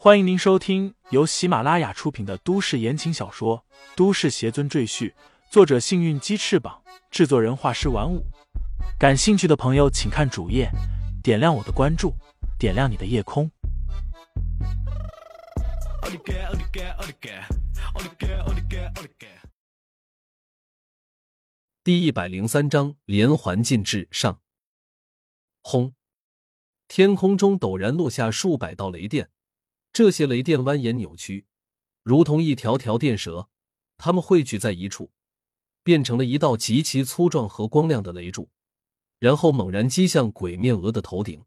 欢迎您收听由喜马拉雅出品的都市言情小说《都市邪尊赘婿》，作者：幸运鸡翅膀，制作人：画师玩五。感兴趣的朋友，请看主页，点亮我的关注，点亮你的夜空。第一百零三章连环禁制上。轰！天空中陡然落下数百道雷电。这些雷电蜿蜒扭曲，如同一条条电蛇，它们汇聚在一处，变成了一道极其粗壮和光亮的雷柱，然后猛然击向鬼面鹅的头顶。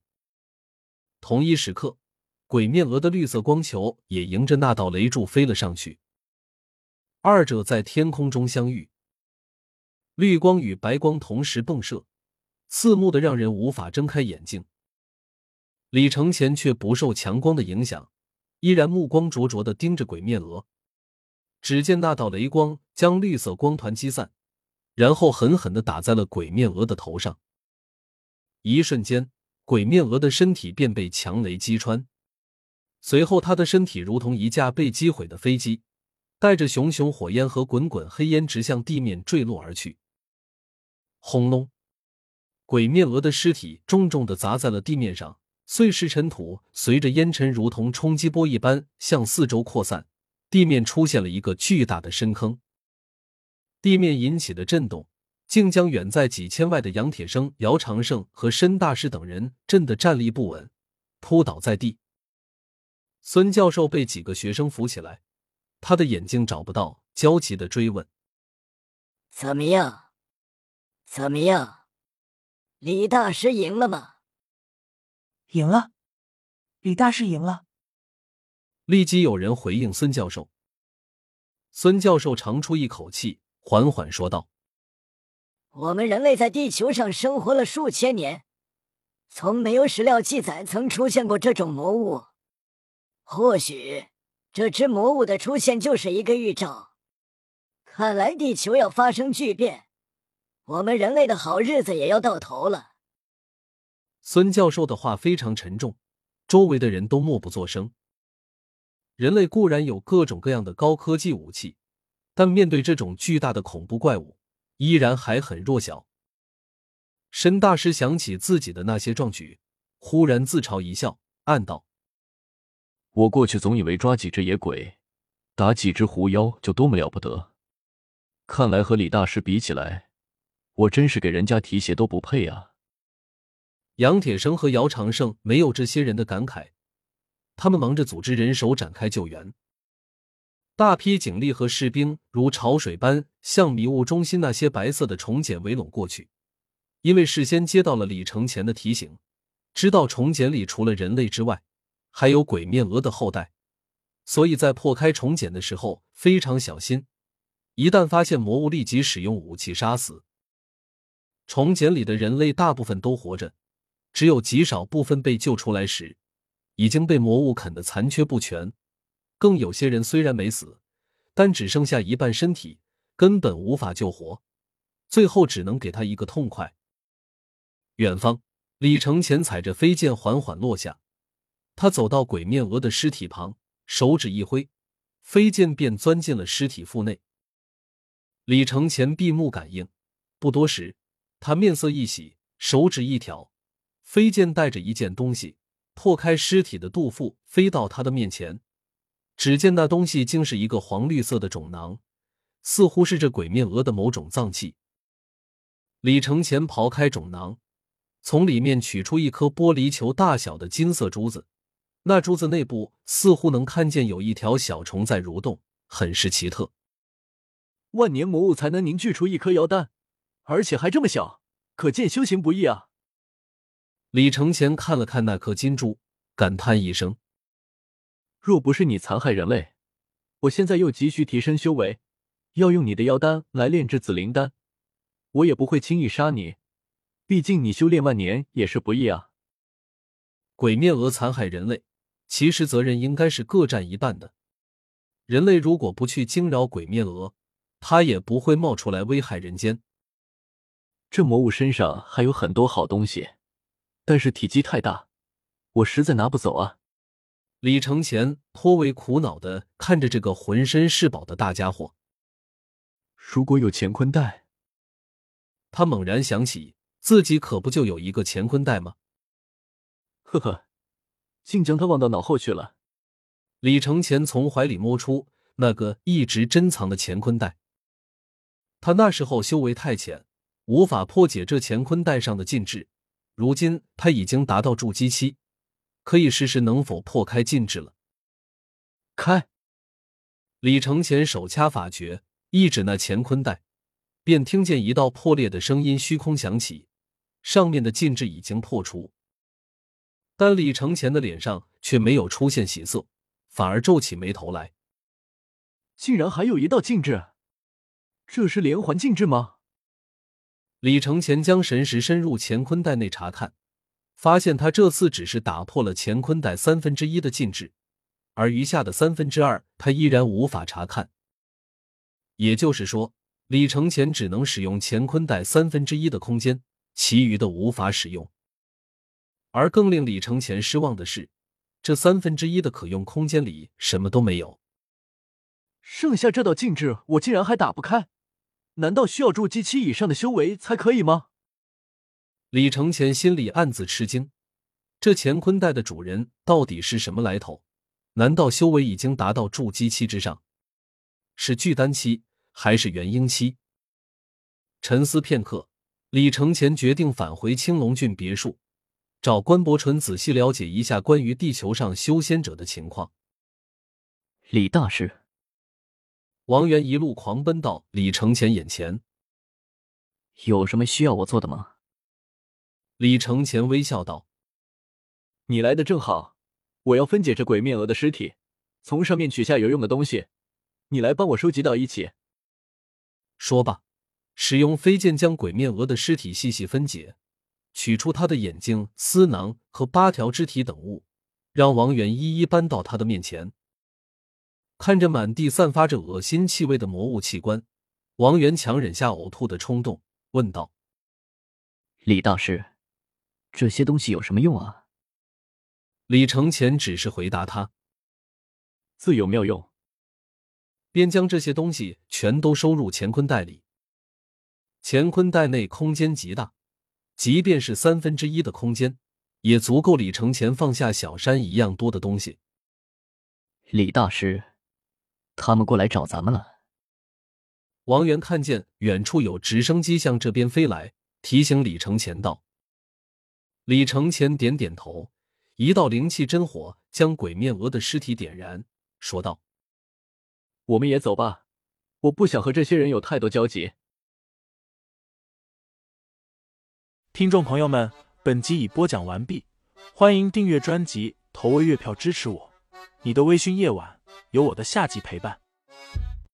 同一时刻，鬼面鹅的绿色光球也迎着那道雷柱飞了上去。二者在天空中相遇，绿光与白光同时迸射，刺目的让人无法睁开眼睛。李承前却不受强光的影响。依然目光灼灼的盯着鬼面鹅，只见那道雷光将绿色光团击散，然后狠狠的打在了鬼面鹅的头上。一瞬间，鬼面鹅的身体便被强雷击穿，随后他的身体如同一架被击毁的飞机，带着熊熊火焰和滚滚黑烟直向地面坠落而去。轰隆！鬼面鹅的尸体重重的砸在了地面上。碎石尘土随着烟尘如同冲击波一般向四周扩散，地面出现了一个巨大的深坑。地面引起的震动，竟将远在几千外的杨铁生、姚长胜和申大师等人震得站立不稳，扑倒在地。孙教授被几个学生扶起来，他的眼睛找不到，焦急的追问：“怎么样？怎么样？李大师赢了吗？”赢了，李大师赢了。立即有人回应孙教授。孙教授长出一口气，缓缓说道：“我们人类在地球上生活了数千年，从没有史料记载曾出现过这种魔物。或许这只魔物的出现就是一个预兆。看来地球要发生巨变，我们人类的好日子也要到头了。”孙教授的话非常沉重，周围的人都默不作声。人类固然有各种各样的高科技武器，但面对这种巨大的恐怖怪物，依然还很弱小。申大师想起自己的那些壮举，忽然自嘲一笑，暗道：“我过去总以为抓几只野鬼，打几只狐妖就多么了不得，看来和李大师比起来，我真是给人家提鞋都不配啊。”杨铁生和姚长胜没有这些人的感慨，他们忙着组织人手展开救援。大批警力和士兵如潮水般向迷雾中心那些白色的虫茧围拢过去。因为事先接到了李承前的提醒，知道虫茧里除了人类之外，还有鬼面鹅的后代，所以在破开虫茧的时候非常小心，一旦发现魔物，立即使用武器杀死。虫茧里的人类大部分都活着。只有极少部分被救出来时，已经被魔物啃得残缺不全，更有些人虽然没死，但只剩下一半身体，根本无法救活，最后只能给他一个痛快。远方，李承前踩着飞剑缓缓落下，他走到鬼面鹅的尸体旁，手指一挥，飞剑便钻进了尸体腹内。李承前闭目感应，不多时，他面色一喜，手指一挑。飞剑带着一件东西破开尸体的肚腹，飞到他的面前。只见那东西竟是一个黄绿色的种囊，似乎是这鬼面鹅的某种脏器。李承前刨开种囊，从里面取出一颗玻璃球大小的金色珠子，那珠子内部似乎能看见有一条小虫在蠕动，很是奇特。万年魔物才能凝聚出一颗妖丹，而且还这么小，可见修行不易啊！李承前看了看那颗金珠，感叹一声：“若不是你残害人类，我现在又急需提升修为，要用你的妖丹来炼制紫灵丹，我也不会轻易杀你。毕竟你修炼万年也是不易啊。”鬼面鹅残害人类，其实责任应该是各占一半的。人类如果不去惊扰鬼面鹅，它也不会冒出来危害人间。这魔物身上还有很多好东西。但是体积太大，我实在拿不走啊！李承前颇为苦恼的看着这个浑身是宝的大家伙。如果有乾坤袋，他猛然想起自己可不就有一个乾坤袋吗？呵呵，竟将它忘到脑后去了。李承前从怀里摸出那个一直珍藏的乾坤袋。他那时候修为太浅，无法破解这乾坤袋上的禁制。如今他已经达到筑基期，可以试试能否破开禁制了。开！李承前手掐法诀，一指那乾坤袋，便听见一道破裂的声音虚空响起，上面的禁制已经破除。但李承前的脸上却没有出现喜色，反而皱起眉头来。竟然还有一道禁制！这是连环禁制吗？李承前将神识深入乾坤袋内查看，发现他这次只是打破了乾坤袋三分之一的禁制，而余下的三分之二他依然无法查看。也就是说，李承前只能使用乾坤袋三分之一的空间，其余的无法使用。而更令李承前失望的是，这三分之一的可用空间里什么都没有。剩下这道禁制，我竟然还打不开。难道需要筑基期以上的修为才可以吗？李承前心里暗自吃惊，这乾坤袋的主人到底是什么来头？难道修为已经达到筑基期之上？是巨丹期还是元婴期？沉思片刻，李承前决定返回青龙郡别墅，找关伯纯仔细了解一下关于地球上修仙者的情况。李大师。王源一路狂奔到李承前眼前，有什么需要我做的吗？李承前微笑道：“你来的正好，我要分解这鬼面鹅的尸体，从上面取下有用的东西，你来帮我收集到一起。”说罢，使用飞剑将鬼面鹅的尸体细细分解，取出他的眼睛、丝囊和八条肢体等物，让王源一一搬到他的面前。看着满地散发着恶心气味的魔物器官，王源强忍下呕吐的冲动，问道：“李大师，这些东西有什么用啊？”李承前只是回答他：“自有妙用。”便将这些东西全都收入乾坤袋里。乾坤袋内空间极大，即便是三分之一的空间，也足够李承前放下小山一样多的东西。李大师。他们过来找咱们了。王源看见远处有直升机向这边飞来，提醒李承前道：“李承前点点头，一道灵气真火将鬼面鹅的尸体点燃，说道：‘我们也走吧，我不想和这些人有太多交集。’”听众朋友们，本集已播讲完毕，欢迎订阅专辑，投喂月票支持我。你的微醺夜晚。有我的下集陪伴。